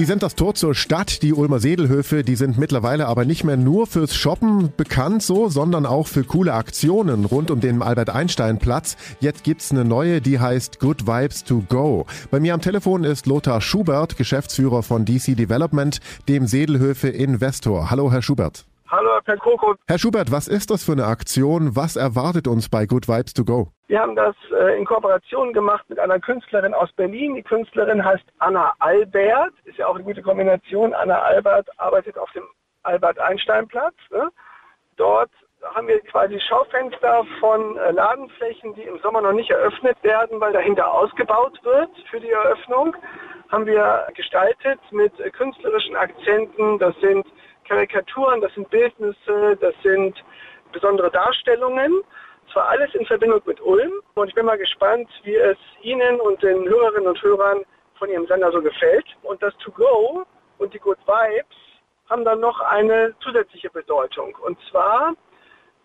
Sie sind das Tor zur Stadt. Die Ulmer Sedelhöfe, die sind mittlerweile aber nicht mehr nur fürs Shoppen bekannt so, sondern auch für coole Aktionen rund um den Albert-Einstein-Platz. Jetzt gibt's eine neue, die heißt Good Vibes to Go. Bei mir am Telefon ist Lothar Schubert, Geschäftsführer von DC Development, dem Sedelhöfe Investor. Hallo, Herr Schubert. Hallo, Herr Kroko. Herr Schubert, was ist das für eine Aktion? Was erwartet uns bei Good Vibes to Go? Wir haben das äh, in Kooperation gemacht mit einer Künstlerin aus Berlin. Die Künstlerin heißt Anna Albert. Ist ja auch eine gute Kombination. Anna Albert arbeitet auf dem Albert-Einstein-Platz. Ne? Dort haben wir quasi Schaufenster von äh, Ladenflächen, die im Sommer noch nicht eröffnet werden, weil dahinter ausgebaut wird für die Eröffnung. Haben wir gestaltet mit äh, künstlerischen Akzenten. Das sind Karikaturen, das sind Bildnisse, das sind besondere Darstellungen. Zwar alles in Verbindung mit Ulm und ich bin mal gespannt, wie es Ihnen und den Hörerinnen und Hörern von Ihrem Sender so gefällt. Und das To Go und die Good Vibes haben dann noch eine zusätzliche Bedeutung. Und zwar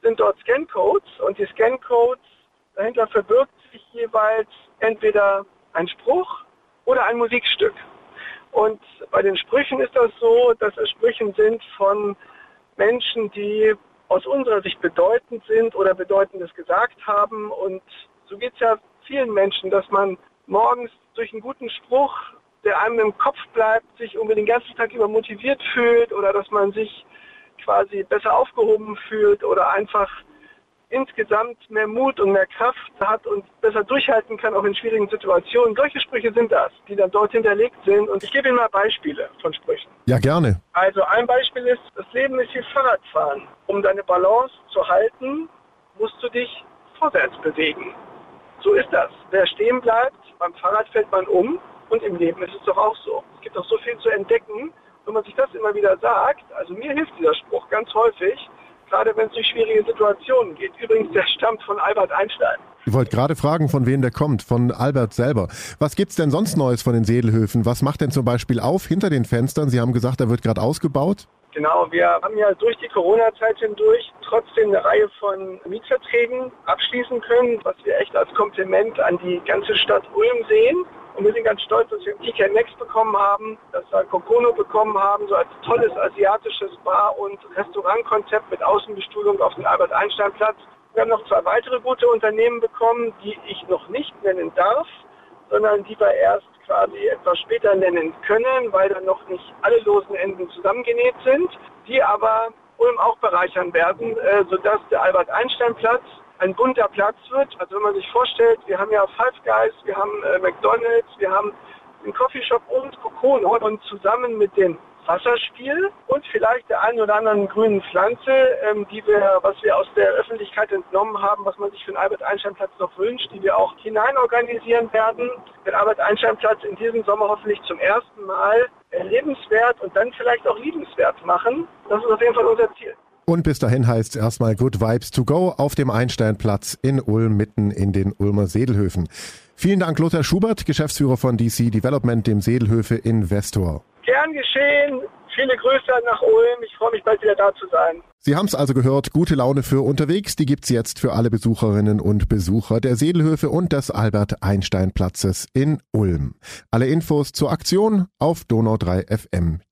sind dort Scancodes und die Scancodes, dahinter verbirgt sich jeweils entweder ein Spruch oder ein Musikstück. Und bei den Sprüchen ist das so, dass es Sprüchen sind von Menschen, die aus unserer Sicht bedeutend sind oder Bedeutendes gesagt haben. Und so geht es ja vielen Menschen, dass man morgens durch einen guten Spruch, der einem im Kopf bleibt, sich irgendwie den ganzen Tag über motiviert fühlt oder dass man sich quasi besser aufgehoben fühlt oder einfach insgesamt mehr Mut und mehr Kraft hat und besser durchhalten kann, auch in schwierigen Situationen. Solche Sprüche sind das, die dann dort hinterlegt sind. Und ich gebe Ihnen mal Beispiele von Sprüchen. Ja, gerne. Also ein Beispiel ist, das Leben ist wie Fahrradfahren. Um deine Balance zu halten, musst du dich vorwärts bewegen. So ist das. Wer stehen bleibt, beim Fahrrad fällt man um und im Leben ist es doch auch so. Es gibt auch so viel zu entdecken. Wenn man sich das immer wieder sagt, also mir hilft dieser Spruch ganz häufig, gerade wenn es durch schwierige Situationen geht. Übrigens, der stammt von Albert Einstein. Ich wollte gerade fragen, von wem der kommt, von Albert selber. Was gibt's denn sonst Neues von den Sedelhöfen? Was macht denn zum Beispiel auf hinter den Fenstern? Sie haben gesagt, er wird gerade ausgebaut. Genau, wir haben ja durch die Corona-Zeit hindurch trotzdem eine Reihe von Mietverträgen abschließen können, was wir echt als Kompliment an die ganze Stadt Ulm sehen. Und wir sind ganz stolz, dass wir TK Next bekommen haben, dass wir Kokono bekommen haben, so als tolles asiatisches Bar- und Restaurantkonzept mit Außenbestuhlung auf dem Albert-Einstein-Platz. Wir haben noch zwei weitere gute Unternehmen bekommen, die ich noch nicht nennen darf, sondern die wir erst quasi etwas später nennen können, weil dann noch nicht alle losen Enden zusammengenäht sind, die aber Ulm auch bereichern werden, äh, sodass der Albert-Einstein-Platz ein bunter Platz wird. Also wenn man sich vorstellt, wir haben ja Five Guys, wir haben äh, McDonalds, wir haben den Coffeeshop und Cocono und zusammen mit dem Wasserspiel und vielleicht der einen oder anderen grünen Pflanze, ähm, die wir, was wir aus der Öffentlichkeit entnommen haben, was man sich für den Albert-Einstein-Platz noch wünscht, die wir auch hinein organisieren werden. Den Albert-Einstein-Platz in diesem Sommer hoffentlich zum ersten Mal erlebenswert und dann vielleicht auch liebenswert machen. Das ist auf jeden Fall unser Ziel. Und bis dahin heißt es erstmal Good Vibes to Go auf dem Einsteinplatz in Ulm, mitten in den Ulmer Sedelhöfen. Vielen Dank, Lothar Schubert, Geschäftsführer von DC Development, dem Sedelhöfe Investor. Gern geschehen. Viele Grüße nach Ulm. Ich freue mich bald wieder da zu sein. Sie haben es also gehört, gute Laune für unterwegs, die gibt's jetzt für alle Besucherinnen und Besucher der Sedelhöfe und des Albert Einstein Platzes in Ulm. Alle Infos zur Aktion auf donau3fm.de.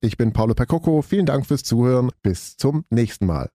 Ich bin Paolo Percocco, vielen Dank fürs Zuhören, bis zum nächsten Mal.